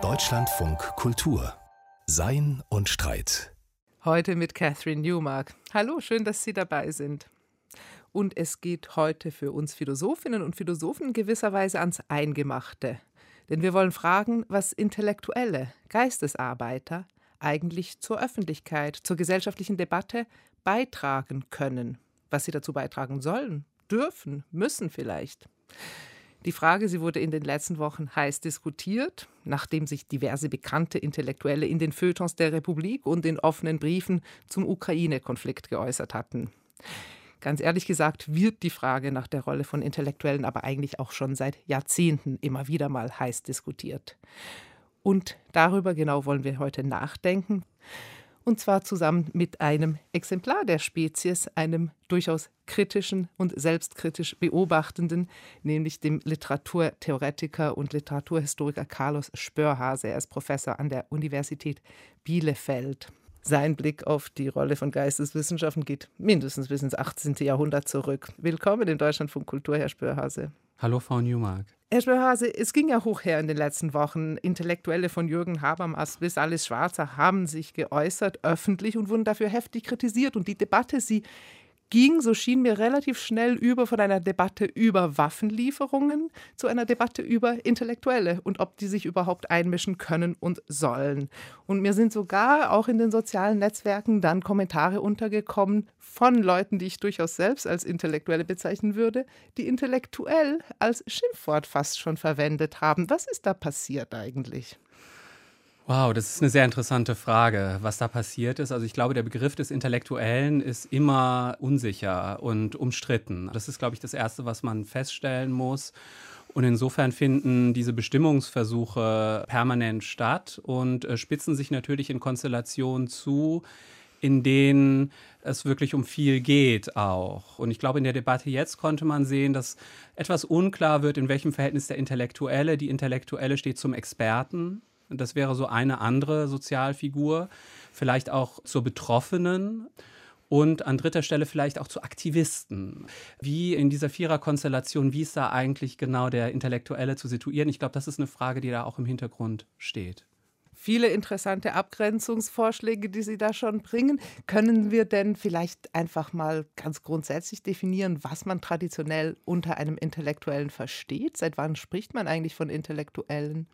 Deutschlandfunk Kultur Sein und Streit. Heute mit Catherine Newmark. Hallo, schön, dass Sie dabei sind. Und es geht heute für uns Philosophinnen und Philosophen gewisserweise ans Eingemachte. Denn wir wollen fragen, was Intellektuelle, Geistesarbeiter eigentlich zur Öffentlichkeit, zur gesellschaftlichen Debatte beitragen können, was sie dazu beitragen sollen, dürfen, müssen vielleicht. Die Frage, sie wurde in den letzten Wochen heiß diskutiert, nachdem sich diverse bekannte Intellektuelle in den Feuilletons der Republik und in offenen Briefen zum Ukraine-Konflikt geäußert hatten. Ganz ehrlich gesagt wird die Frage nach der Rolle von Intellektuellen aber eigentlich auch schon seit Jahrzehnten immer wieder mal heiß diskutiert. Und darüber genau wollen wir heute nachdenken und zwar zusammen mit einem Exemplar der Spezies, einem durchaus kritischen und selbstkritisch beobachtenden, nämlich dem Literaturtheoretiker und Literaturhistoriker Carlos Spörhase. Er ist Professor an der Universität Bielefeld. Sein Blick auf die Rolle von Geisteswissenschaften geht mindestens bis ins 18. Jahrhundert zurück. Willkommen in Deutschland von Kultur, Herr Spörhase. Hallo, Frau Newmark. Herr Spörhase, es ging ja hoch her in den letzten Wochen. Intellektuelle von Jürgen Habermas bis Alice Schwarzer haben sich geäußert, öffentlich und wurden dafür heftig kritisiert. Und die Debatte, sie ging, so schien mir relativ schnell über von einer Debatte über Waffenlieferungen zu einer Debatte über Intellektuelle und ob die sich überhaupt einmischen können und sollen. Und mir sind sogar auch in den sozialen Netzwerken dann Kommentare untergekommen von Leuten, die ich durchaus selbst als Intellektuelle bezeichnen würde, die intellektuell als Schimpfwort fast schon verwendet haben. Was ist da passiert eigentlich? Wow, das ist eine sehr interessante Frage, was da passiert ist. Also ich glaube, der Begriff des Intellektuellen ist immer unsicher und umstritten. Das ist, glaube ich, das Erste, was man feststellen muss. Und insofern finden diese Bestimmungsversuche permanent statt und äh, spitzen sich natürlich in Konstellationen zu, in denen es wirklich um viel geht auch. Und ich glaube, in der Debatte jetzt konnte man sehen, dass etwas unklar wird, in welchem Verhältnis der Intellektuelle, die Intellektuelle steht zum Experten das wäre so eine andere Sozialfigur. Vielleicht auch zur Betroffenen und an dritter Stelle vielleicht auch zu Aktivisten. Wie in dieser Viererkonstellation, wie ist da eigentlich genau der Intellektuelle zu situieren? Ich glaube, das ist eine Frage, die da auch im Hintergrund steht. Viele interessante Abgrenzungsvorschläge, die Sie da schon bringen. Können wir denn vielleicht einfach mal ganz grundsätzlich definieren, was man traditionell unter einem Intellektuellen versteht? Seit wann spricht man eigentlich von Intellektuellen?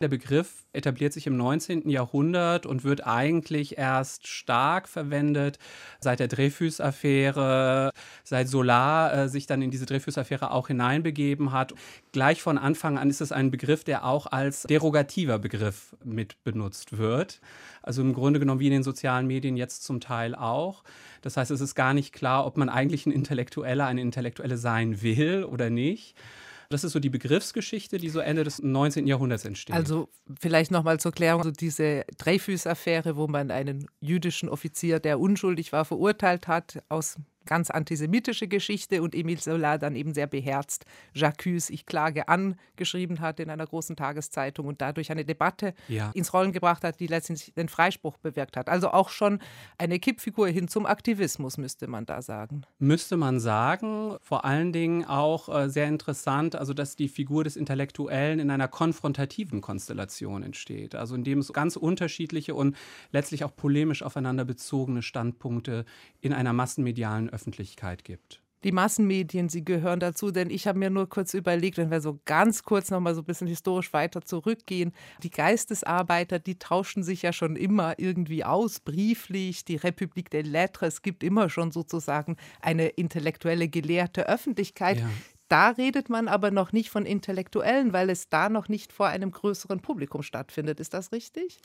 Der Begriff etabliert sich im 19. Jahrhundert und wird eigentlich erst stark verwendet seit der Dreyfus-Affäre, seit Solar äh, sich dann in diese Dreyfus-Affäre auch hineinbegeben hat. Gleich von Anfang an ist es ein Begriff, der auch als derogativer Begriff mit benutzt wird. Also im Grunde genommen wie in den sozialen Medien jetzt zum Teil auch. Das heißt, es ist gar nicht klar, ob man eigentlich ein Intellektueller, eine Intellektuelle sein will oder nicht. Das ist so die Begriffsgeschichte, die so Ende des 19. Jahrhunderts entsteht. Also vielleicht nochmal zur Klärung, also diese Dreyfus-Affäre, wo man einen jüdischen Offizier, der unschuldig war, verurteilt hat, aus ganz antisemitische Geschichte und Emile Zola dann eben sehr beherzt Jacques Ich klage an geschrieben hat in einer großen Tageszeitung und dadurch eine Debatte ja. ins Rollen gebracht hat, die letztendlich den Freispruch bewirkt hat. Also auch schon eine Kippfigur hin zum Aktivismus, müsste man da sagen. Müsste man sagen. Vor allen Dingen auch äh, sehr interessant, also dass die Figur des Intellektuellen in einer konfrontativen Konstellation entsteht. Also indem es ganz unterschiedliche und letztlich auch polemisch aufeinander bezogene Standpunkte in einer massenmedialen Öffentlichkeit gibt. Die Massenmedien, sie gehören dazu, denn ich habe mir nur kurz überlegt, wenn wir so ganz kurz noch mal so ein bisschen historisch weiter zurückgehen, die Geistesarbeiter, die tauschen sich ja schon immer irgendwie aus, brieflich, die Republik der Lettres, es gibt immer schon sozusagen eine intellektuelle, gelehrte Öffentlichkeit. Ja. Da redet man aber noch nicht von Intellektuellen, weil es da noch nicht vor einem größeren Publikum stattfindet. Ist das richtig?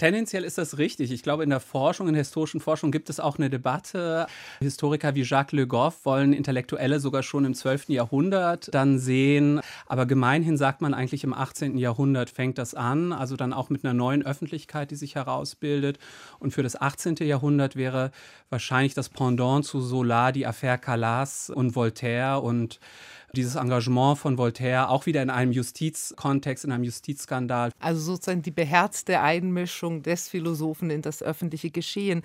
Tendenziell ist das richtig. Ich glaube, in der Forschung, in der historischen Forschung gibt es auch eine Debatte. Historiker wie Jacques Le Goff wollen Intellektuelle sogar schon im 12. Jahrhundert dann sehen. Aber gemeinhin sagt man eigentlich im 18. Jahrhundert fängt das an. Also dann auch mit einer neuen Öffentlichkeit, die sich herausbildet. Und für das 18. Jahrhundert wäre wahrscheinlich das Pendant zu Solar die Affaire Calas und Voltaire und dieses Engagement von Voltaire auch wieder in einem Justizkontext, in einem Justizskandal. Also sozusagen die beherzte Einmischung des Philosophen in das öffentliche Geschehen,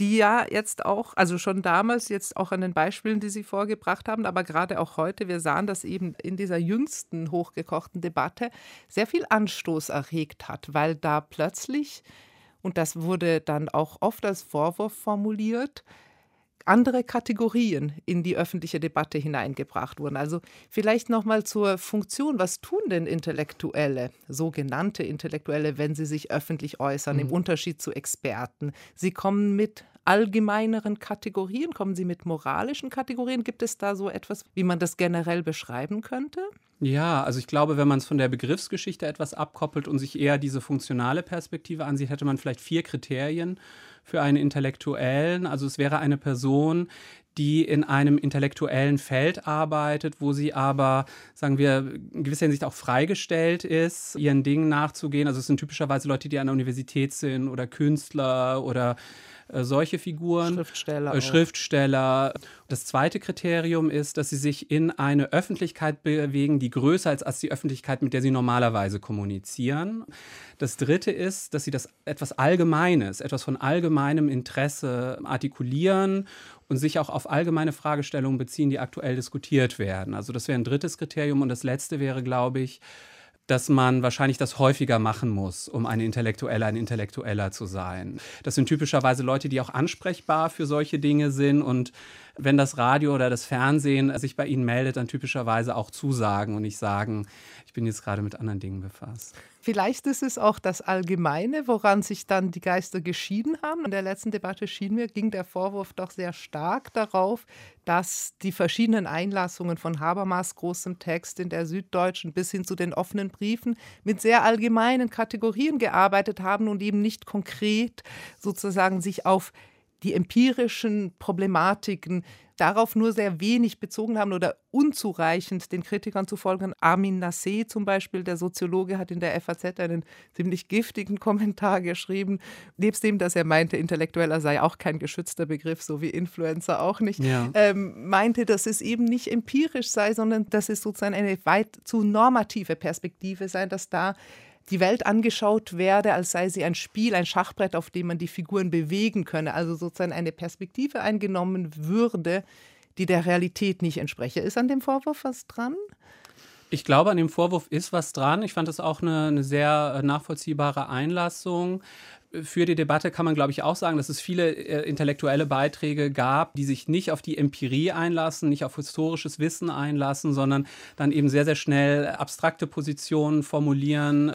die ja jetzt auch, also schon damals, jetzt auch an den Beispielen, die Sie vorgebracht haben, aber gerade auch heute, wir sahen, dass eben in dieser jüngsten hochgekochten Debatte sehr viel Anstoß erregt hat, weil da plötzlich, und das wurde dann auch oft als Vorwurf formuliert, andere Kategorien in die öffentliche Debatte hineingebracht wurden. Also vielleicht noch mal zur Funktion, was tun denn Intellektuelle, sogenannte Intellektuelle, wenn sie sich öffentlich äußern, mhm. im Unterschied zu Experten? Sie kommen mit allgemeineren Kategorien, kommen sie mit moralischen Kategorien? Gibt es da so etwas, wie man das generell beschreiben könnte? Ja, also ich glaube, wenn man es von der Begriffsgeschichte etwas abkoppelt und sich eher diese funktionale Perspektive ansieht, hätte man vielleicht vier Kriterien für einen Intellektuellen. Also es wäre eine Person, die in einem intellektuellen Feld arbeitet, wo sie aber, sagen wir, in gewisser Hinsicht auch freigestellt ist, ihren Dingen nachzugehen. Also es sind typischerweise Leute, die an der Universität sind oder Künstler oder äh, solche Figuren. Schriftsteller. Äh, Schriftsteller. Das zweite Kriterium ist, dass sie sich in eine Öffentlichkeit bewegen, die größer ist als die Öffentlichkeit, mit der sie normalerweise kommunizieren. Das dritte ist, dass sie das etwas Allgemeines, etwas von allgemeinem Interesse artikulieren und sich auch auf allgemeine Fragestellungen beziehen, die aktuell diskutiert werden. Also das wäre ein drittes Kriterium. Und das letzte wäre, glaube ich, dass man wahrscheinlich das häufiger machen muss, um ein Intellektueller, ein Intellektueller zu sein. Das sind typischerweise Leute, die auch ansprechbar für solche Dinge sind und wenn das Radio oder das Fernsehen sich bei Ihnen meldet, dann typischerweise auch zusagen und nicht sagen, ich bin jetzt gerade mit anderen Dingen befasst. Vielleicht ist es auch das Allgemeine, woran sich dann die Geister geschieden haben. In der letzten Debatte schien mir, ging der Vorwurf doch sehr stark darauf, dass die verschiedenen Einlassungen von Habermas großem Text in der Süddeutschen bis hin zu den offenen Briefen mit sehr allgemeinen Kategorien gearbeitet haben und eben nicht konkret sozusagen sich auf die empirischen Problematiken darauf nur sehr wenig bezogen haben oder unzureichend den Kritikern zu folgen. Armin Nassé zum Beispiel, der Soziologe, hat in der FAZ einen ziemlich giftigen Kommentar geschrieben, nebst dem, dass er meinte, Intellektueller sei auch kein geschützter Begriff, so wie Influencer auch nicht, ja. ähm, meinte, dass es eben nicht empirisch sei, sondern dass es sozusagen eine weit zu normative Perspektive sei, dass da die Welt angeschaut werde, als sei sie ein Spiel, ein Schachbrett, auf dem man die Figuren bewegen könne. Also sozusagen eine Perspektive eingenommen würde, die der Realität nicht entspreche. Ist an dem Vorwurf was dran? Ich glaube, an dem Vorwurf ist was dran. Ich fand das auch eine, eine sehr äh, nachvollziehbare Einlassung. Für die Debatte kann man, glaube ich, auch sagen, dass es viele äh, intellektuelle Beiträge gab, die sich nicht auf die Empirie einlassen, nicht auf historisches Wissen einlassen, sondern dann eben sehr, sehr schnell abstrakte Positionen formulieren.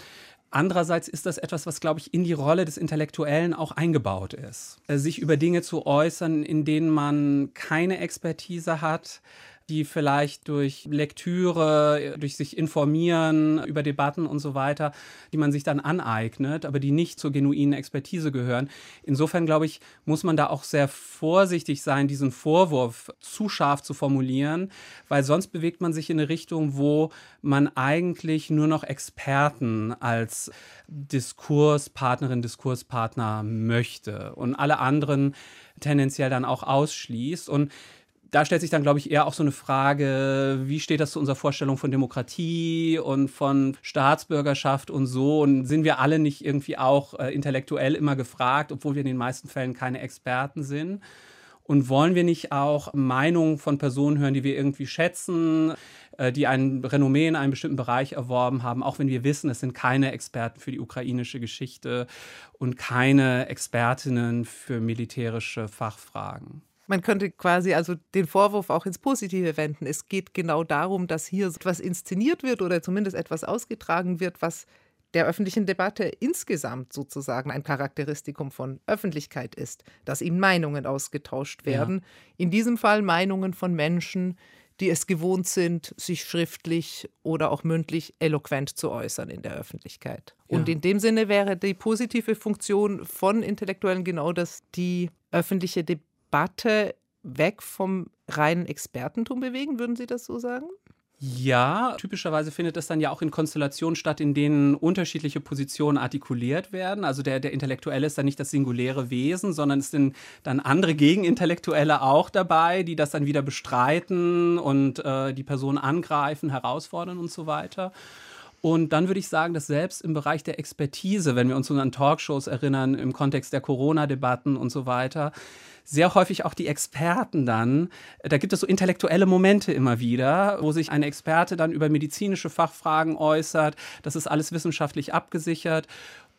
Andererseits ist das etwas, was, glaube ich, in die Rolle des Intellektuellen auch eingebaut ist. Äh, sich über Dinge zu äußern, in denen man keine Expertise hat, die vielleicht durch Lektüre, durch sich informieren über Debatten und so weiter, die man sich dann aneignet, aber die nicht zur genuinen Expertise gehören. Insofern glaube ich, muss man da auch sehr vorsichtig sein, diesen Vorwurf zu scharf zu formulieren, weil sonst bewegt man sich in eine Richtung, wo man eigentlich nur noch Experten als Diskurspartnerin, Diskurspartner möchte und alle anderen tendenziell dann auch ausschließt. Und da stellt sich dann, glaube ich, eher auch so eine Frage, wie steht das zu unserer Vorstellung von Demokratie und von Staatsbürgerschaft und so? Und sind wir alle nicht irgendwie auch äh, intellektuell immer gefragt, obwohl wir in den meisten Fällen keine Experten sind? Und wollen wir nicht auch Meinungen von Personen hören, die wir irgendwie schätzen, äh, die ein Renommee in einem bestimmten Bereich erworben haben, auch wenn wir wissen, es sind keine Experten für die ukrainische Geschichte und keine Expertinnen für militärische Fachfragen? Man könnte quasi also den Vorwurf auch ins Positive wenden. Es geht genau darum, dass hier etwas inszeniert wird oder zumindest etwas ausgetragen wird, was der öffentlichen Debatte insgesamt sozusagen ein Charakteristikum von Öffentlichkeit ist, dass eben Meinungen ausgetauscht werden. Ja. In diesem Fall Meinungen von Menschen, die es gewohnt sind, sich schriftlich oder auch mündlich eloquent zu äußern in der Öffentlichkeit. Ja. Und in dem Sinne wäre die positive Funktion von Intellektuellen genau, dass die öffentliche Debatte weg vom reinen Expertentum bewegen, würden Sie das so sagen? Ja, typischerweise findet das dann ja auch in Konstellationen statt, in denen unterschiedliche Positionen artikuliert werden. Also der, der Intellektuelle ist dann nicht das singuläre Wesen, sondern es sind dann andere Gegenintellektuelle auch dabei, die das dann wieder bestreiten und äh, die Person angreifen, herausfordern und so weiter. Und dann würde ich sagen, dass selbst im Bereich der Expertise, wenn wir uns an Talkshows erinnern, im Kontext der Corona-Debatten und so weiter, sehr häufig auch die Experten dann, da gibt es so intellektuelle Momente immer wieder, wo sich ein Experte dann über medizinische Fachfragen äußert. Das ist alles wissenschaftlich abgesichert.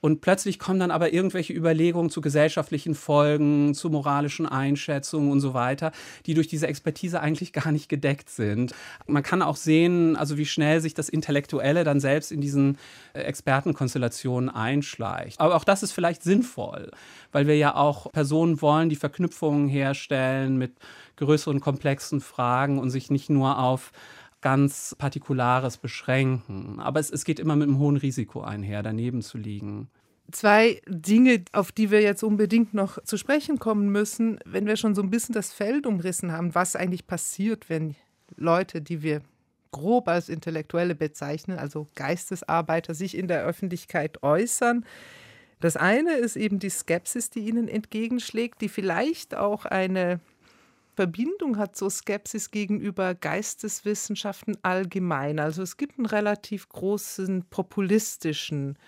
Und plötzlich kommen dann aber irgendwelche Überlegungen zu gesellschaftlichen Folgen, zu moralischen Einschätzungen und so weiter, die durch diese Expertise eigentlich gar nicht gedeckt sind. Man kann auch sehen, also wie schnell sich das Intellektuelle dann selbst in diesen äh, Expertenkonstellationen einschleicht. Aber auch das ist vielleicht sinnvoll, weil wir ja auch Personen wollen, die Verknüpfungen herstellen mit größeren, komplexen Fragen und sich nicht nur auf ganz Partikulares beschränken. Aber es, es geht immer mit einem hohen Risiko einher, daneben zu liegen. Zwei Dinge, auf die wir jetzt unbedingt noch zu sprechen kommen müssen, wenn wir schon so ein bisschen das Feld umrissen haben, was eigentlich passiert, wenn Leute, die wir grob als Intellektuelle bezeichnen, also Geistesarbeiter, sich in der Öffentlichkeit äußern. Das eine ist eben die Skepsis, die ihnen entgegenschlägt, die vielleicht auch eine Verbindung hat zur Skepsis gegenüber Geisteswissenschaften allgemein. Also es gibt einen relativ großen populistischen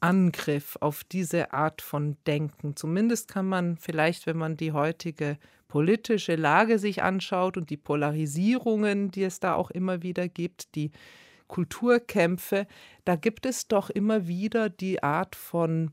Angriff auf diese Art von Denken. Zumindest kann man vielleicht, wenn man die heutige politische Lage sich anschaut und die Polarisierungen, die es da auch immer wieder gibt, die Kulturkämpfe, da gibt es doch immer wieder die Art von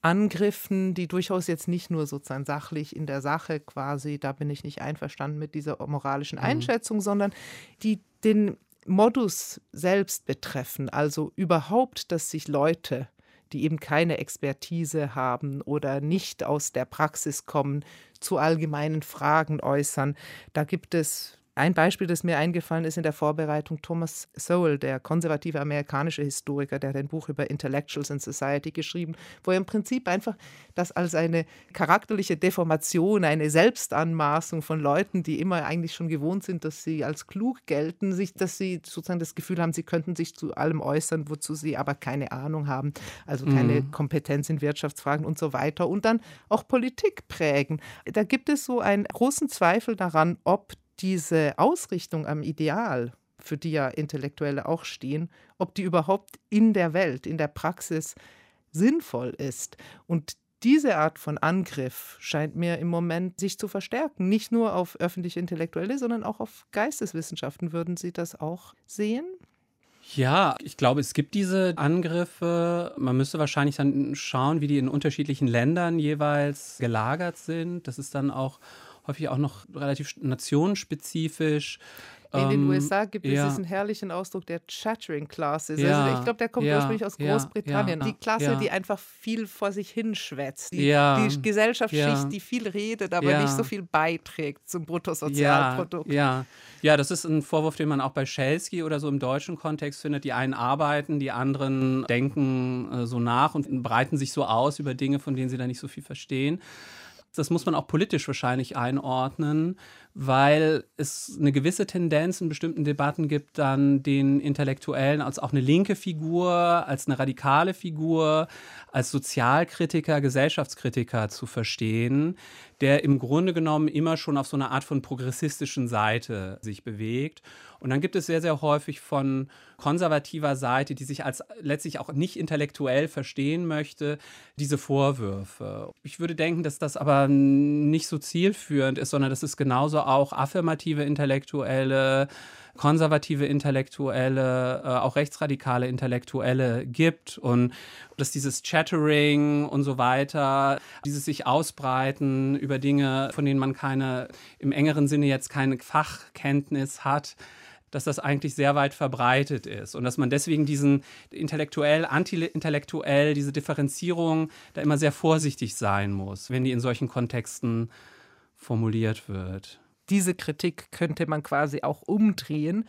Angriffen, die durchaus jetzt nicht nur sozusagen sachlich in der Sache quasi, da bin ich nicht einverstanden mit dieser moralischen mhm. Einschätzung, mhm. sondern die den Modus selbst betreffen, also überhaupt, dass sich Leute, die eben keine Expertise haben oder nicht aus der Praxis kommen, zu allgemeinen Fragen äußern. Da gibt es ein Beispiel, das mir eingefallen ist in der Vorbereitung, Thomas Sowell, der konservative amerikanische Historiker, der hat ein Buch über Intellectuals in Society geschrieben, wo er im Prinzip einfach das als eine charakterliche Deformation, eine Selbstanmaßung von Leuten, die immer eigentlich schon gewohnt sind, dass sie als klug gelten, sich, dass sie sozusagen das Gefühl haben, sie könnten sich zu allem äußern, wozu sie aber keine Ahnung haben, also keine mhm. Kompetenz in Wirtschaftsfragen und so weiter und dann auch Politik prägen. Da gibt es so einen großen Zweifel daran, ob diese Ausrichtung am Ideal, für die ja Intellektuelle auch stehen, ob die überhaupt in der Welt, in der Praxis sinnvoll ist. Und diese Art von Angriff scheint mir im Moment sich zu verstärken. Nicht nur auf öffentliche Intellektuelle, sondern auch auf Geisteswissenschaften. Würden Sie das auch sehen? Ja, ich glaube, es gibt diese Angriffe. Man müsste wahrscheinlich dann schauen, wie die in unterschiedlichen Ländern jeweils gelagert sind. Das ist dann auch häufig auch noch relativ nationenspezifisch. In den ähm, USA gibt es ja. diesen herrlichen Ausdruck der Chattering Classes. Ja. Also ich glaube, der kommt ja. ursprünglich aus Großbritannien. die Klasse, die einfach viel vor sich hinschwätzt. Die, die Gesellschaftsschicht, die viel redet, aber nicht so viel beiträgt zum Bruttosozialprodukt. Ja. ja, das ist ein Vorwurf, den man auch bei Schelsky oder so im deutschen Kontext findet. Die einen arbeiten, die anderen denken äh, so nach und breiten sich so aus über Dinge, von denen sie da nicht so viel verstehen. Das muss man auch politisch wahrscheinlich einordnen, weil es eine gewisse Tendenz in bestimmten Debatten gibt, dann den Intellektuellen als auch eine linke Figur, als eine radikale Figur, als Sozialkritiker, Gesellschaftskritiker zu verstehen, der im Grunde genommen immer schon auf so einer Art von progressistischen Seite sich bewegt. Und dann gibt es sehr, sehr häufig von konservativer Seite, die sich als letztlich auch nicht intellektuell verstehen möchte, diese Vorwürfe. Ich würde denken, dass das aber nicht so zielführend ist, sondern dass es genauso auch affirmative Intellektuelle, konservative Intellektuelle, äh, auch rechtsradikale Intellektuelle gibt und dass dieses Chattering und so weiter, dieses sich ausbreiten über Dinge, von denen man keine, im engeren Sinne jetzt keine Fachkenntnis hat, dass das eigentlich sehr weit verbreitet ist und dass man deswegen diesen intellektuell, anti-intellektuell, diese Differenzierung da immer sehr vorsichtig sein muss, wenn die in solchen Kontexten formuliert wird. Diese Kritik könnte man quasi auch umdrehen.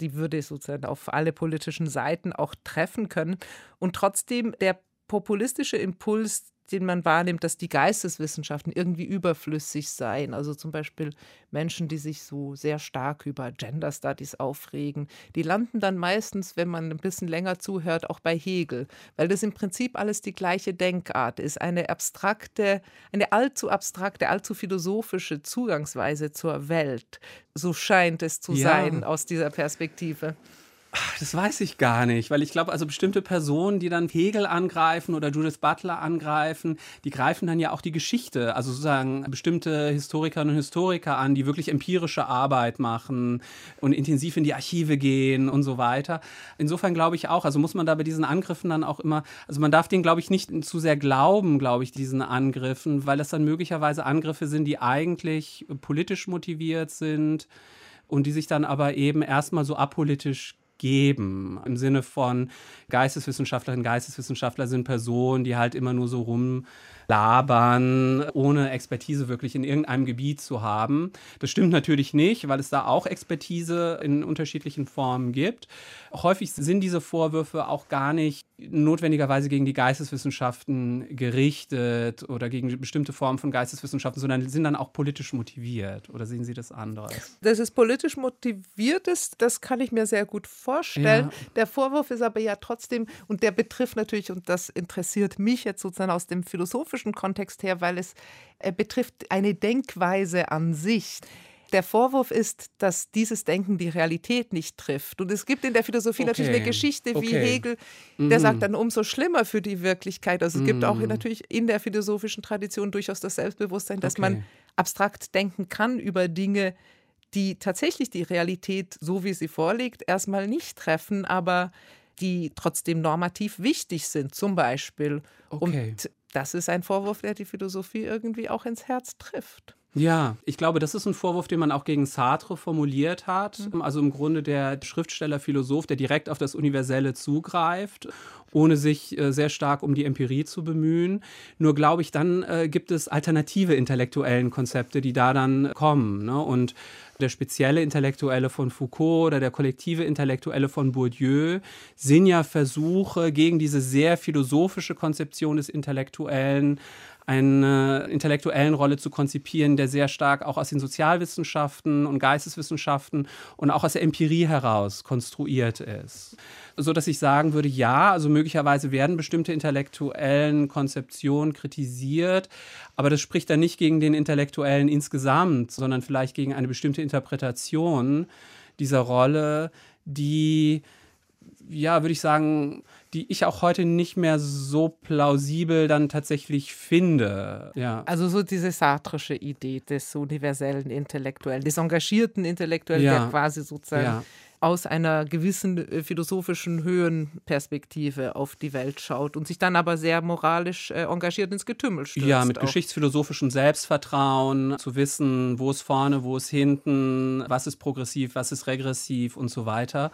Die würde sozusagen auf alle politischen Seiten auch treffen können. Und trotzdem der populistische Impuls, den man wahrnimmt, dass die Geisteswissenschaften irgendwie überflüssig seien. Also zum Beispiel Menschen, die sich so sehr stark über Gender Studies aufregen, die landen dann meistens, wenn man ein bisschen länger zuhört, auch bei Hegel, weil das im Prinzip alles die gleiche Denkart ist. Eine abstrakte, eine allzu abstrakte, allzu philosophische Zugangsweise zur Welt. So scheint es zu ja. sein aus dieser Perspektive. Das weiß ich gar nicht, weil ich glaube, also bestimmte Personen, die dann Hegel angreifen oder Judith Butler angreifen, die greifen dann ja auch die Geschichte, also sozusagen bestimmte Historikerinnen und Historiker an, die wirklich empirische Arbeit machen und intensiv in die Archive gehen und so weiter. Insofern glaube ich auch, also muss man da bei diesen Angriffen dann auch immer, also man darf denen, glaube ich, nicht zu sehr glauben, glaube ich, diesen Angriffen, weil das dann möglicherweise Angriffe sind, die eigentlich politisch motiviert sind und die sich dann aber eben erstmal so apolitisch geben. Im Sinne von Geisteswissenschaftlerinnen, Geisteswissenschaftler sind Personen, die halt immer nur so rum labern, ohne Expertise wirklich in irgendeinem Gebiet zu haben. Das stimmt natürlich nicht, weil es da auch Expertise in unterschiedlichen Formen gibt. Häufig sind diese Vorwürfe auch gar nicht notwendigerweise gegen die Geisteswissenschaften gerichtet oder gegen bestimmte Formen von Geisteswissenschaften, sondern sind dann auch politisch motiviert. Oder sehen Sie das anders? Dass es politisch motiviert ist, das kann ich mir sehr gut vorstellen. Ja. Der Vorwurf ist aber ja trotzdem, und der betrifft natürlich, und das interessiert mich jetzt sozusagen aus dem philosophischen Kontext her, weil es äh, betrifft eine Denkweise an sich. Der Vorwurf ist, dass dieses Denken die Realität nicht trifft. Und es gibt in der Philosophie okay. natürlich eine Geschichte wie okay. Hegel, der mhm. sagt dann umso schlimmer für die Wirklichkeit. Also es mhm. gibt auch mhm. natürlich in der philosophischen Tradition durchaus das Selbstbewusstsein, dass okay. man abstrakt denken kann über Dinge, die tatsächlich die Realität, so wie sie vorliegt, erstmal nicht treffen, aber die trotzdem normativ wichtig sind, zum Beispiel. Okay. Und das ist ein Vorwurf, der die Philosophie irgendwie auch ins Herz trifft. Ja, ich glaube, das ist ein Vorwurf, den man auch gegen Sartre formuliert hat. Mhm. Also im Grunde der Schriftsteller, Philosoph, der direkt auf das Universelle zugreift, ohne sich äh, sehr stark um die Empirie zu bemühen. Nur glaube ich, dann äh, gibt es alternative intellektuellen Konzepte, die da dann kommen. Ne? Und der spezielle Intellektuelle von Foucault oder der kollektive Intellektuelle von Bourdieu sind ja Versuche gegen diese sehr philosophische Konzeption des Intellektuellen eine intellektuellen Rolle zu konzipieren, der sehr stark auch aus den Sozialwissenschaften und Geisteswissenschaften und auch aus der Empirie heraus konstruiert ist. So dass ich sagen würde, ja, also möglicherweise werden bestimmte intellektuellen Konzeptionen kritisiert, aber das spricht dann nicht gegen den Intellektuellen insgesamt, sondern vielleicht gegen eine bestimmte Interpretation dieser Rolle, die ja, würde ich sagen, die ich auch heute nicht mehr so plausibel dann tatsächlich finde. Ja. Also so diese sartrische Idee des universellen Intellektuellen, des engagierten Intellektuellen, ja. der quasi sozusagen ja. Aus einer gewissen äh, philosophischen Höhenperspektive auf die Welt schaut und sich dann aber sehr moralisch äh, engagiert ins Getümmel stürzt. Ja, mit auch. geschichtsphilosophischem Selbstvertrauen, zu wissen, wo ist vorne, wo ist hinten, was ist progressiv, was ist regressiv und so weiter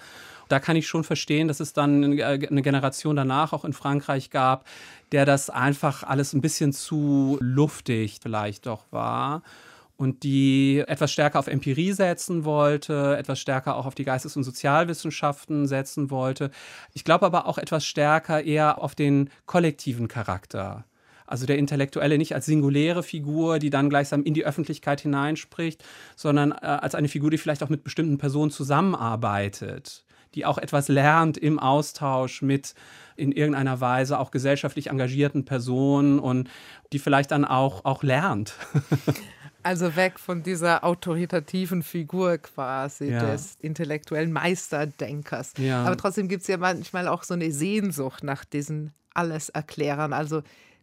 da kann ich schon verstehen, dass es dann eine Generation danach auch in Frankreich gab, der das einfach alles ein bisschen zu luftig vielleicht doch war und die etwas stärker auf Empirie setzen wollte, etwas stärker auch auf die Geistes- und Sozialwissenschaften setzen wollte. Ich glaube aber auch etwas stärker eher auf den kollektiven Charakter. Also der Intellektuelle nicht als singuläre Figur, die dann gleichsam in die Öffentlichkeit hineinspricht, sondern äh, als eine Figur, die vielleicht auch mit bestimmten Personen zusammenarbeitet die auch etwas lernt im Austausch mit in irgendeiner Weise auch gesellschaftlich engagierten Personen und die vielleicht dann auch, auch lernt. Also weg von dieser autoritativen Figur quasi ja. des intellektuellen Meisterdenkers. Ja. Aber trotzdem gibt es ja manchmal auch so eine Sehnsucht nach diesen Alleserklärern. Also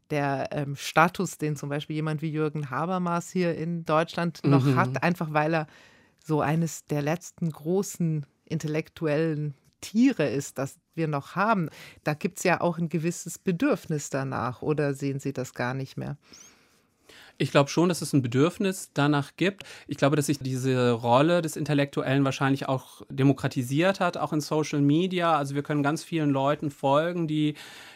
der ähm, Status, den zum Beispiel jemand wie Jürgen Habermas hier in Deutschland noch mhm. hat, einfach weil er so eines der letzten großen intellektuellen Tiere ist, das wir noch haben, da gibt es ja auch ein gewisses Bedürfnis danach. Oder sehen Sie das gar nicht mehr? Ich glaube schon, dass es ein Bedürfnis danach gibt. Ich glaube, dass sich diese Rolle des Intellektuellen wahrscheinlich auch demokratisiert hat, auch in Social Media. Also wir können ganz vielen Leuten folgen, die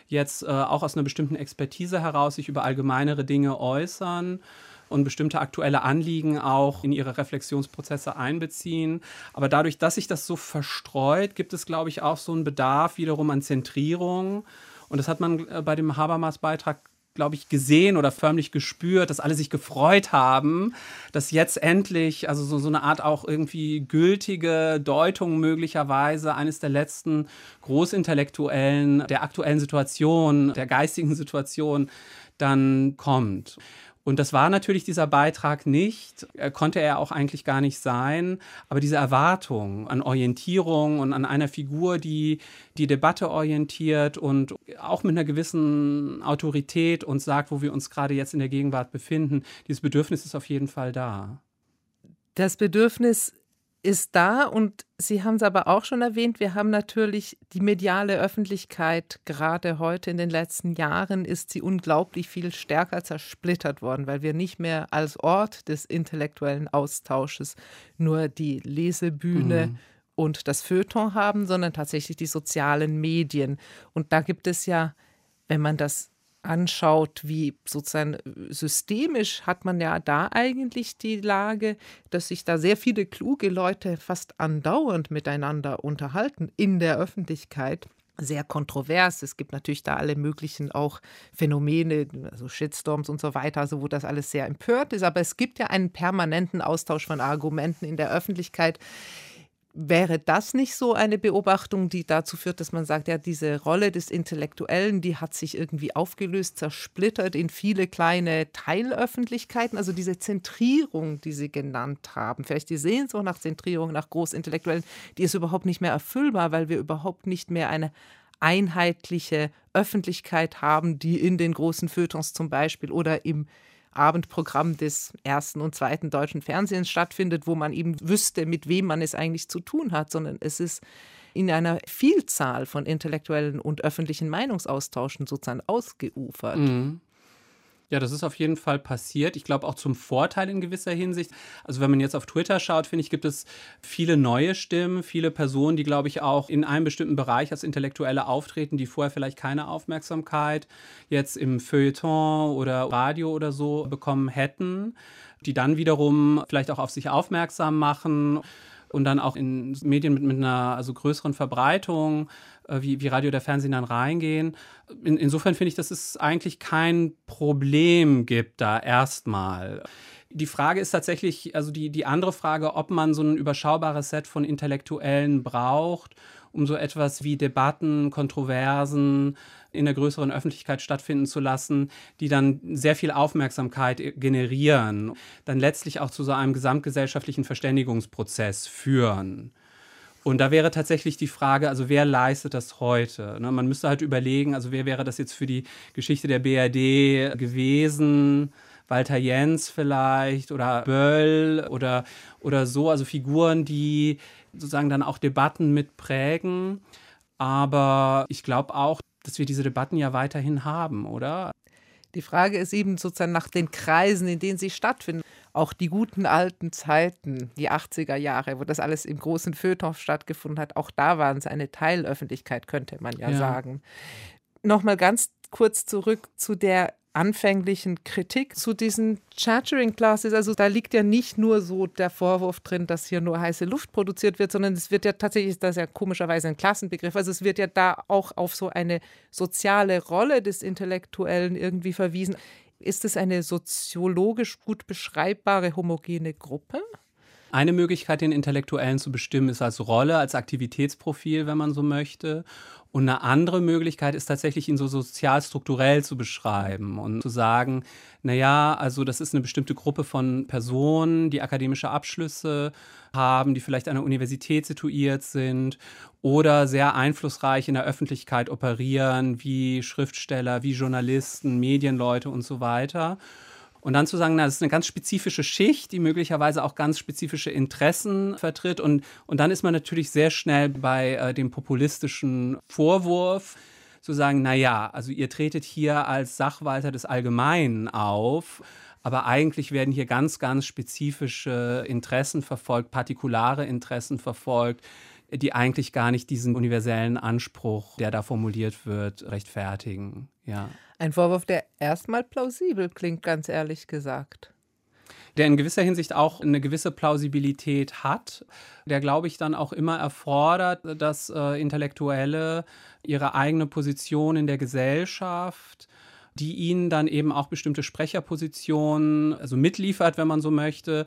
jetzt äh, auch aus einer bestimmten Expertise heraus sich über allgemeinere Dinge äußern und bestimmte aktuelle Anliegen auch in ihre Reflexionsprozesse einbeziehen. Aber dadurch, dass sich das so verstreut, gibt es, glaube ich, auch so einen Bedarf wiederum an Zentrierung. Und das hat man äh, bei dem Habermas-Beitrag glaube ich, gesehen oder förmlich gespürt, dass alle sich gefreut haben, dass jetzt endlich, also so, so eine Art auch irgendwie gültige Deutung möglicherweise eines der letzten Großintellektuellen der aktuellen Situation, der geistigen Situation dann kommt. Und das war natürlich dieser Beitrag nicht, konnte er auch eigentlich gar nicht sein, aber diese Erwartung an Orientierung und an einer Figur, die die Debatte orientiert und auch mit einer gewissen Autorität uns sagt, wo wir uns gerade jetzt in der Gegenwart befinden, dieses Bedürfnis ist auf jeden Fall da. Das Bedürfnis ist da und Sie haben es aber auch schon erwähnt, wir haben natürlich die mediale Öffentlichkeit, gerade heute in den letzten Jahren ist sie unglaublich viel stärker zersplittert worden, weil wir nicht mehr als Ort des intellektuellen Austausches nur die Lesebühne mhm. und das Feuilleton haben, sondern tatsächlich die sozialen Medien. Und da gibt es ja, wenn man das anschaut, wie sozusagen äh, systemisch hat man ja da eigentlich die Lage, dass sich da sehr viele kluge Leute fast andauernd miteinander unterhalten in der Öffentlichkeit. Sehr kontrovers. Es gibt natürlich da alle möglichen auch Phänomene, also Shitstorms und so weiter, also wo das alles sehr empört ist. Aber es gibt ja einen permanenten Austausch von Argumenten in der Öffentlichkeit Wäre das nicht so eine Beobachtung, die dazu führt, dass man sagt, ja, diese Rolle des Intellektuellen, die hat sich irgendwie aufgelöst, zersplittert in viele kleine Teilöffentlichkeiten, also diese Zentrierung, die Sie genannt haben, vielleicht die Sehnsucht nach Zentrierung, nach Großintellektuellen, die ist überhaupt nicht mehr erfüllbar, weil wir überhaupt nicht mehr eine einheitliche Öffentlichkeit haben, die in den großen Feuilletons zum Beispiel oder im Abendprogramm des ersten und zweiten deutschen Fernsehens stattfindet, wo man eben wüsste, mit wem man es eigentlich zu tun hat, sondern es ist in einer Vielzahl von intellektuellen und öffentlichen Meinungsaustauschen sozusagen ausgeufert. Mhm. Ja, das ist auf jeden Fall passiert. Ich glaube auch zum Vorteil in gewisser Hinsicht. Also wenn man jetzt auf Twitter schaut, finde ich, gibt es viele neue Stimmen, viele Personen, die, glaube ich, auch in einem bestimmten Bereich als Intellektuelle auftreten, die vorher vielleicht keine Aufmerksamkeit jetzt im Feuilleton oder Radio oder so bekommen hätten, die dann wiederum vielleicht auch auf sich aufmerksam machen und dann auch in Medien mit, mit einer also größeren Verbreitung äh, wie, wie Radio oder Fernsehen dann reingehen. In, insofern finde ich, dass es eigentlich kein Problem gibt da erstmal. Die Frage ist tatsächlich, also die, die andere Frage, ob man so ein überschaubares Set von Intellektuellen braucht, um so etwas wie Debatten, Kontroversen in der größeren Öffentlichkeit stattfinden zu lassen, die dann sehr viel Aufmerksamkeit generieren, dann letztlich auch zu so einem gesamtgesellschaftlichen Verständigungsprozess führen. Und da wäre tatsächlich die Frage, also wer leistet das heute? Ne, man müsste halt überlegen, also wer wäre das jetzt für die Geschichte der BRD gewesen? Walter Jens vielleicht oder Böll oder, oder so, also Figuren, die sozusagen dann auch Debatten mitprägen. Aber ich glaube auch, dass wir diese Debatten ja weiterhin haben, oder? Die Frage ist eben sozusagen nach den Kreisen, in denen sie stattfinden. Auch die guten alten Zeiten, die 80er Jahre, wo das alles im großen Feuilleton stattgefunden hat, auch da waren es eine Teilöffentlichkeit, könnte man ja, ja. sagen. Nochmal ganz kurz zurück zu der anfänglichen Kritik zu diesen Chartering Classes. Also da liegt ja nicht nur so der Vorwurf drin, dass hier nur heiße Luft produziert wird, sondern es wird ja tatsächlich, das ist ja komischerweise ein Klassenbegriff, also es wird ja da auch auf so eine soziale Rolle des Intellektuellen irgendwie verwiesen. Ist es eine soziologisch gut beschreibbare homogene Gruppe? Eine Möglichkeit, den Intellektuellen zu bestimmen, ist als Rolle, als Aktivitätsprofil, wenn man so möchte. Und eine andere Möglichkeit ist tatsächlich, ihn so sozialstrukturell zu beschreiben und zu sagen, naja, also das ist eine bestimmte Gruppe von Personen, die akademische Abschlüsse haben, die vielleicht an der Universität situiert sind oder sehr einflussreich in der Öffentlichkeit operieren, wie Schriftsteller, wie Journalisten, Medienleute und so weiter. Und dann zu sagen, na, das ist eine ganz spezifische Schicht, die möglicherweise auch ganz spezifische Interessen vertritt. Und, und dann ist man natürlich sehr schnell bei äh, dem populistischen Vorwurf, zu sagen, na ja, also ihr tretet hier als Sachwalter des Allgemeinen auf, aber eigentlich werden hier ganz, ganz spezifische Interessen verfolgt, partikulare Interessen verfolgt, die eigentlich gar nicht diesen universellen Anspruch, der da formuliert wird, rechtfertigen. Ja. Ein Vorwurf, der erstmal plausibel klingt, ganz ehrlich gesagt. Der in gewisser Hinsicht auch eine gewisse Plausibilität hat, der, glaube ich, dann auch immer erfordert, dass äh, Intellektuelle ihre eigene Position in der Gesellschaft die ihnen dann eben auch bestimmte Sprecherpositionen, also mitliefert, wenn man so möchte,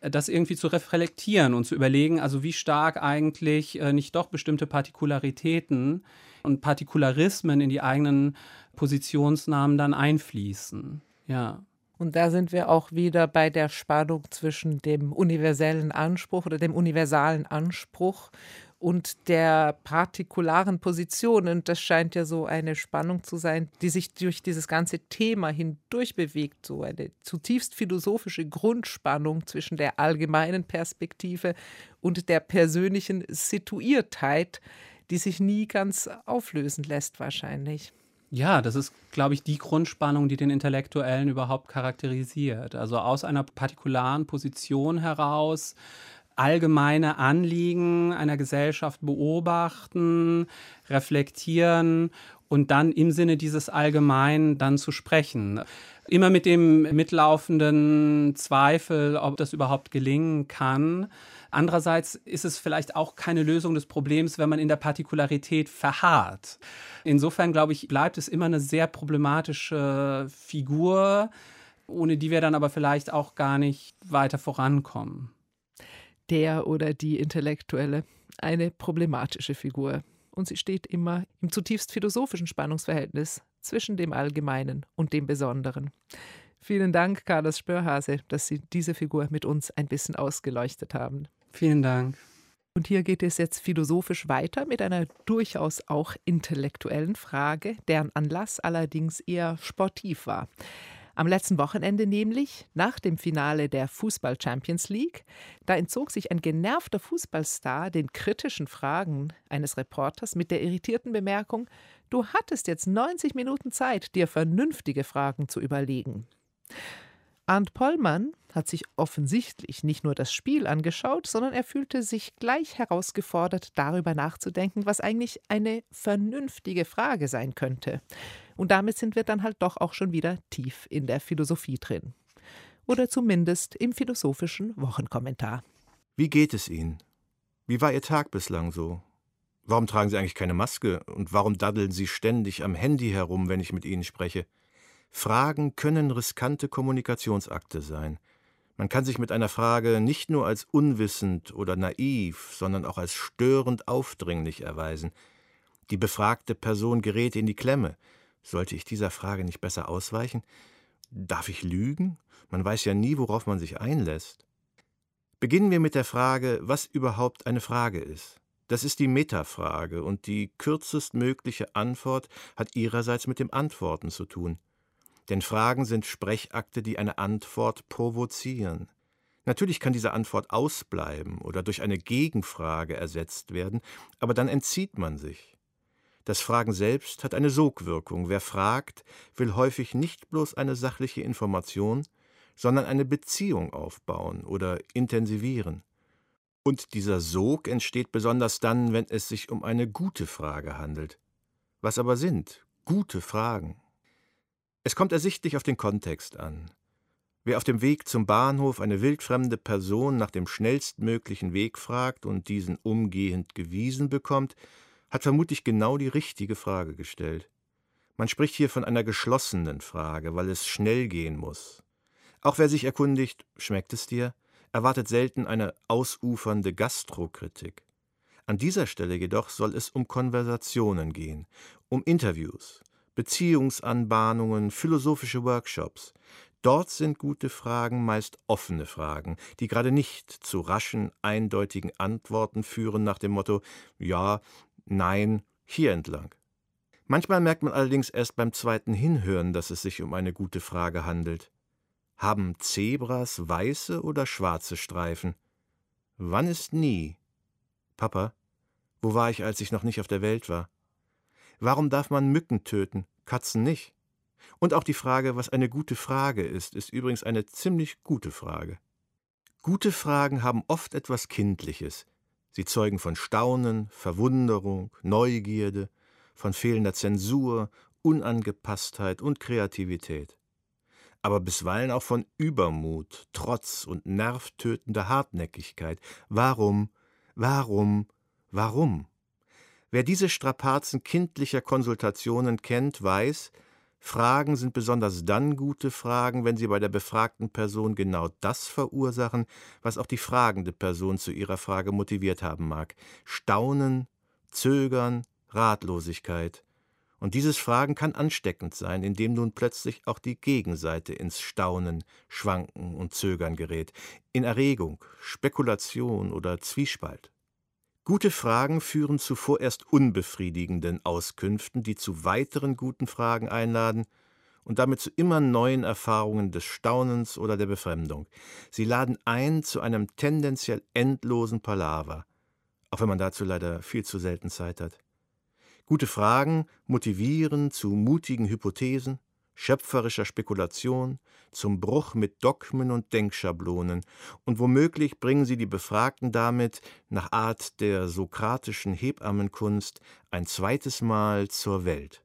das irgendwie zu reflektieren und zu überlegen, also wie stark eigentlich äh, nicht doch bestimmte Partikularitäten und Partikularismen in die eigenen Positionsnamen dann einfließen. Ja. Und da sind wir auch wieder bei der Spannung zwischen dem universellen Anspruch oder dem universalen Anspruch und der partikularen Position. Und das scheint ja so eine Spannung zu sein, die sich durch dieses ganze Thema hindurch bewegt. So eine zutiefst philosophische Grundspannung zwischen der allgemeinen Perspektive und der persönlichen Situiertheit, die sich nie ganz auflösen lässt, wahrscheinlich. Ja, das ist, glaube ich, die Grundspannung, die den Intellektuellen überhaupt charakterisiert. Also aus einer partikularen Position heraus allgemeine Anliegen einer Gesellschaft beobachten, reflektieren und dann im Sinne dieses Allgemeinen dann zu sprechen. Immer mit dem mitlaufenden Zweifel, ob das überhaupt gelingen kann. Andererseits ist es vielleicht auch keine Lösung des Problems, wenn man in der Partikularität verharrt. Insofern, glaube ich, bleibt es immer eine sehr problematische Figur, ohne die wir dann aber vielleicht auch gar nicht weiter vorankommen der oder die Intellektuelle eine problematische Figur. Und sie steht immer im zutiefst philosophischen Spannungsverhältnis zwischen dem Allgemeinen und dem Besonderen. Vielen Dank, Carlos Spörhase, dass Sie diese Figur mit uns ein bisschen ausgeleuchtet haben. Vielen Dank. Und hier geht es jetzt philosophisch weiter mit einer durchaus auch intellektuellen Frage, deren Anlass allerdings eher sportiv war. Am letzten Wochenende nämlich, nach dem Finale der Fußball Champions League, da entzog sich ein genervter Fußballstar den kritischen Fragen eines Reporters mit der irritierten Bemerkung, du hattest jetzt 90 Minuten Zeit, dir vernünftige Fragen zu überlegen. Arndt Pollmann hat sich offensichtlich nicht nur das Spiel angeschaut, sondern er fühlte sich gleich herausgefordert, darüber nachzudenken, was eigentlich eine vernünftige Frage sein könnte. Und damit sind wir dann halt doch auch schon wieder tief in der Philosophie drin. Oder zumindest im philosophischen Wochenkommentar. Wie geht es Ihnen? Wie war Ihr Tag bislang so? Warum tragen Sie eigentlich keine Maske? Und warum daddeln Sie ständig am Handy herum, wenn ich mit Ihnen spreche? Fragen können riskante Kommunikationsakte sein. Man kann sich mit einer Frage nicht nur als unwissend oder naiv, sondern auch als störend aufdringlich erweisen. Die befragte Person gerät in die Klemme. Sollte ich dieser Frage nicht besser ausweichen? Darf ich lügen? Man weiß ja nie, worauf man sich einlässt. Beginnen wir mit der Frage, was überhaupt eine Frage ist. Das ist die Metafrage und die kürzestmögliche Antwort hat ihrerseits mit dem Antworten zu tun. Denn Fragen sind Sprechakte, die eine Antwort provozieren. Natürlich kann diese Antwort ausbleiben oder durch eine Gegenfrage ersetzt werden, aber dann entzieht man sich. Das Fragen selbst hat eine Sogwirkung. Wer fragt, will häufig nicht bloß eine sachliche Information, sondern eine Beziehung aufbauen oder intensivieren. Und dieser Sog entsteht besonders dann, wenn es sich um eine gute Frage handelt. Was aber sind gute Fragen? Es kommt ersichtlich auf den Kontext an. Wer auf dem Weg zum Bahnhof eine wildfremde Person nach dem schnellstmöglichen Weg fragt und diesen umgehend gewiesen bekommt, hat vermutlich genau die richtige Frage gestellt. Man spricht hier von einer geschlossenen Frage, weil es schnell gehen muss. Auch wer sich erkundigt, schmeckt es dir, erwartet selten eine ausufernde Gastrokritik. An dieser Stelle jedoch soll es um Konversationen gehen, um Interviews, Beziehungsanbahnungen, philosophische Workshops. Dort sind gute Fragen meist offene Fragen, die gerade nicht zu raschen, eindeutigen Antworten führen nach dem Motto Ja, nein, hier entlang. Manchmal merkt man allerdings erst beim zweiten Hinhören, dass es sich um eine gute Frage handelt. Haben Zebras weiße oder schwarze Streifen? Wann ist nie? Papa, wo war ich, als ich noch nicht auf der Welt war? Warum darf man Mücken töten, Katzen nicht? Und auch die Frage, was eine gute Frage ist, ist übrigens eine ziemlich gute Frage. Gute Fragen haben oft etwas Kindliches. Sie zeugen von Staunen, Verwunderung, Neugierde, von fehlender Zensur, Unangepasstheit und Kreativität. Aber bisweilen auch von Übermut, Trotz und nervtötender Hartnäckigkeit. Warum, warum, warum? Wer diese Strapazen kindlicher Konsultationen kennt, weiß, Fragen sind besonders dann gute Fragen, wenn sie bei der befragten Person genau das verursachen, was auch die fragende Person zu ihrer Frage motiviert haben mag. Staunen, Zögern, Ratlosigkeit. Und dieses Fragen kann ansteckend sein, indem nun plötzlich auch die Gegenseite ins Staunen, Schwanken und Zögern gerät, in Erregung, Spekulation oder Zwiespalt. Gute Fragen führen zu vorerst unbefriedigenden Auskünften, die zu weiteren guten Fragen einladen und damit zu immer neuen Erfahrungen des Staunens oder der Befremdung. Sie laden ein zu einem tendenziell endlosen Palaver, auch wenn man dazu leider viel zu selten Zeit hat. Gute Fragen motivieren zu mutigen Hypothesen, schöpferischer Spekulation, zum Bruch mit Dogmen und Denkschablonen, und womöglich bringen sie die Befragten damit, nach Art der sokratischen Hebammenkunst, ein zweites Mal zur Welt.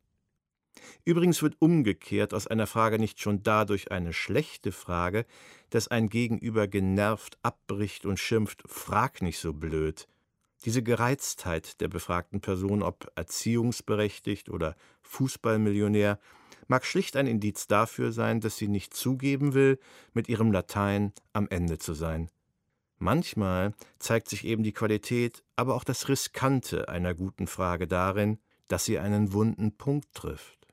Übrigens wird umgekehrt aus einer Frage nicht schon dadurch eine schlechte Frage, dass ein Gegenüber genervt abbricht und schimpft, frag nicht so blöd. Diese Gereiztheit der befragten Person, ob erziehungsberechtigt oder Fußballmillionär, mag schlicht ein Indiz dafür sein, dass sie nicht zugeben will, mit ihrem Latein am Ende zu sein. Manchmal zeigt sich eben die Qualität, aber auch das Riskante einer guten Frage darin, dass sie einen wunden Punkt trifft.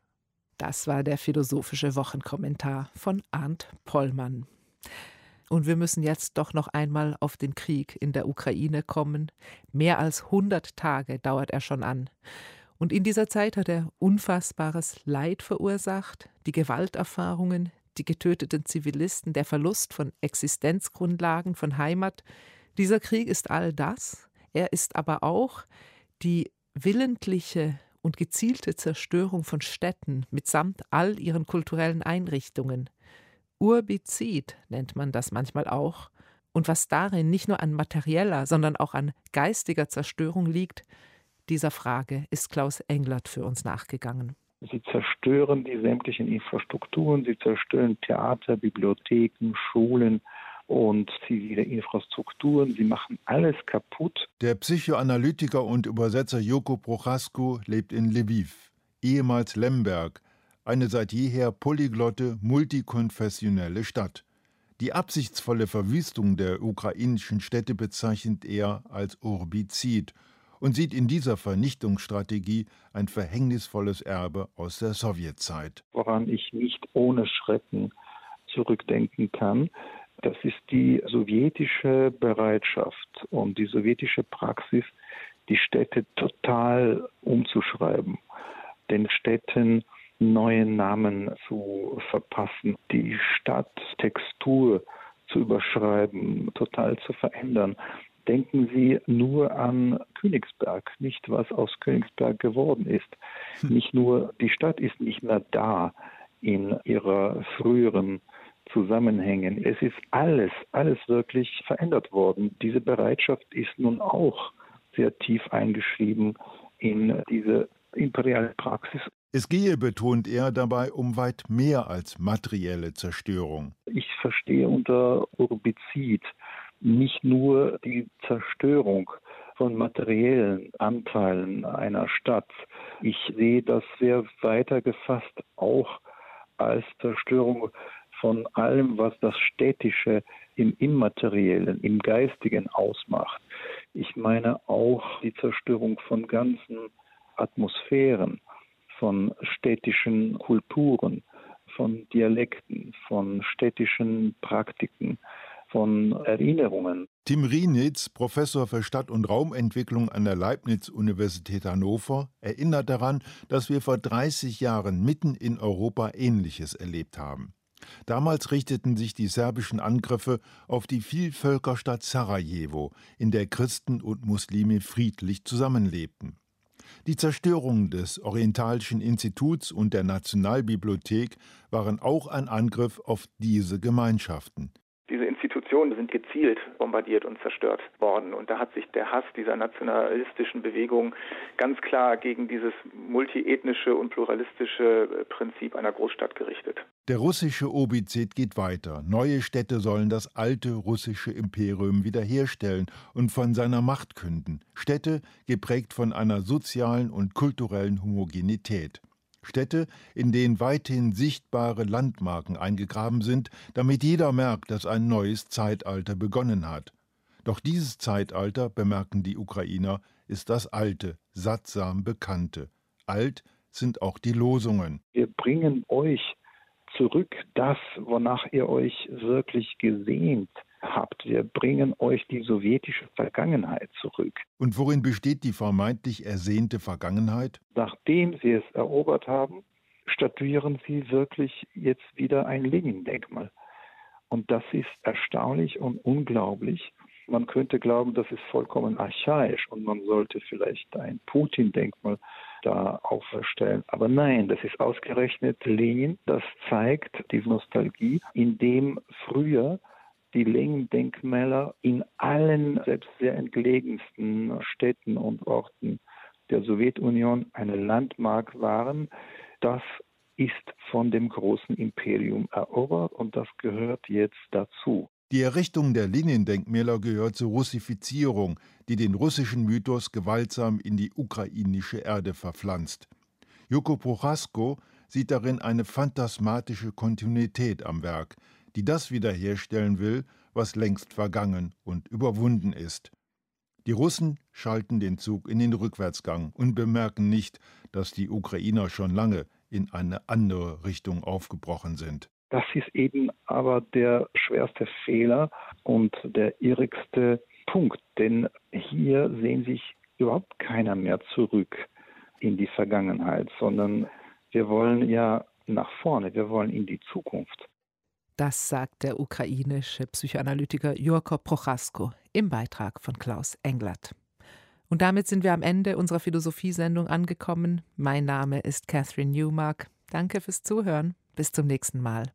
Das war der philosophische Wochenkommentar von Arndt Pollmann. Und wir müssen jetzt doch noch einmal auf den Krieg in der Ukraine kommen. Mehr als 100 Tage dauert er schon an. Und in dieser Zeit hat er unfassbares Leid verursacht, die Gewalterfahrungen, die getöteten Zivilisten, der Verlust von Existenzgrundlagen, von Heimat. Dieser Krieg ist all das. Er ist aber auch die willentliche und gezielte Zerstörung von Städten mitsamt all ihren kulturellen Einrichtungen. Urbizid nennt man das manchmal auch. Und was darin nicht nur an materieller, sondern auch an geistiger Zerstörung liegt, dieser Frage ist Klaus Englert für uns nachgegangen. Sie zerstören die sämtlichen Infrastrukturen, sie zerstören Theater, Bibliotheken, Schulen und zivile Infrastrukturen. Sie machen alles kaputt. Der Psychoanalytiker und Übersetzer Joko Prochasco lebt in Lviv, ehemals Lemberg, eine seit jeher polyglotte, multikonfessionelle Stadt. Die absichtsvolle Verwüstung der ukrainischen Städte bezeichnet er als Urbizid – und sieht in dieser Vernichtungsstrategie ein verhängnisvolles Erbe aus der Sowjetzeit. Woran ich nicht ohne Schrecken zurückdenken kann, das ist die sowjetische Bereitschaft und die sowjetische Praxis, die Städte total umzuschreiben, den Städten neue Namen zu verpassen, die Stadttextur zu überschreiben, total zu verändern. Denken Sie nur an Königsberg, nicht was aus Königsberg geworden ist. Hm. Nicht nur die Stadt ist nicht mehr da in ihrer früheren Zusammenhängen. Es ist alles, alles wirklich verändert worden. Diese Bereitschaft ist nun auch sehr tief eingeschrieben in diese imperiale Praxis. Es gehe, betont er, dabei um weit mehr als materielle Zerstörung. Ich verstehe unter Urbizid nicht nur die Zerstörung von materiellen Anteilen einer Stadt. Ich sehe das sehr weiter gefasst auch als Zerstörung von allem, was das Städtische im Immateriellen, im Geistigen ausmacht. Ich meine auch die Zerstörung von ganzen Atmosphären, von städtischen Kulturen, von Dialekten, von städtischen Praktiken von Erinnerungen. Tim Rienitz, Professor für Stadt- und Raumentwicklung an der Leibniz-Universität Hannover, erinnert daran, dass wir vor 30 Jahren mitten in Europa Ähnliches erlebt haben. Damals richteten sich die serbischen Angriffe auf die Vielvölkerstadt Sarajevo, in der Christen und Muslime friedlich zusammenlebten. Die Zerstörung des Orientalischen Instituts und der Nationalbibliothek waren auch ein Angriff auf diese Gemeinschaften. Institutionen sind gezielt bombardiert und zerstört worden. Und da hat sich der Hass dieser nationalistischen Bewegung ganz klar gegen dieses multiethnische und pluralistische Prinzip einer Großstadt gerichtet. Der russische Obizid geht weiter. Neue Städte sollen das alte russische Imperium wiederherstellen und von seiner Macht künden. Städte geprägt von einer sozialen und kulturellen Homogenität. Städte, in denen weithin sichtbare Landmarken eingegraben sind, damit jeder merkt, dass ein neues Zeitalter begonnen hat. Doch dieses Zeitalter, bemerken die Ukrainer, ist das alte, sattsam bekannte. Alt sind auch die Losungen. Wir bringen euch zurück das, wonach ihr euch wirklich gesehnt habt. Wir bringen euch die sowjetische Vergangenheit zurück. Und worin besteht die vermeintlich ersehnte Vergangenheit? Nachdem sie es erobert haben, statuieren sie wirklich jetzt wieder ein Lenin-Denkmal. Und das ist erstaunlich und unglaublich. Man könnte glauben, das ist vollkommen archaisch und man sollte vielleicht ein Putin-Denkmal da auferstellen. Aber nein, das ist ausgerechnet Lenin. Das zeigt die Nostalgie, indem früher die Lenin-Denkmäler in allen, selbst sehr entlegensten Städten und Orten der Sowjetunion eine Landmark waren. Das ist von dem großen Imperium erobert und das gehört jetzt dazu. Die Errichtung der Lenin-Denkmäler gehört zur Russifizierung, die den russischen Mythos gewaltsam in die ukrainische Erde verpflanzt. Joko Prochasko sieht darin eine phantasmatische Kontinuität am Werk, die das wiederherstellen will, was längst vergangen und überwunden ist. Die Russen schalten den Zug in den Rückwärtsgang und bemerken nicht, dass die Ukrainer schon lange in eine andere Richtung aufgebrochen sind. Das ist eben aber der schwerste Fehler und der irrigste Punkt, denn hier sehen sich überhaupt keiner mehr zurück in die Vergangenheit, sondern wir wollen ja nach vorne, wir wollen in die Zukunft. Das sagt der ukrainische Psychoanalytiker Jurko Prochasko im Beitrag von Klaus Englert. Und damit sind wir am Ende unserer Philosophiesendung angekommen. Mein Name ist Catherine Newmark. Danke fürs Zuhören. Bis zum nächsten Mal.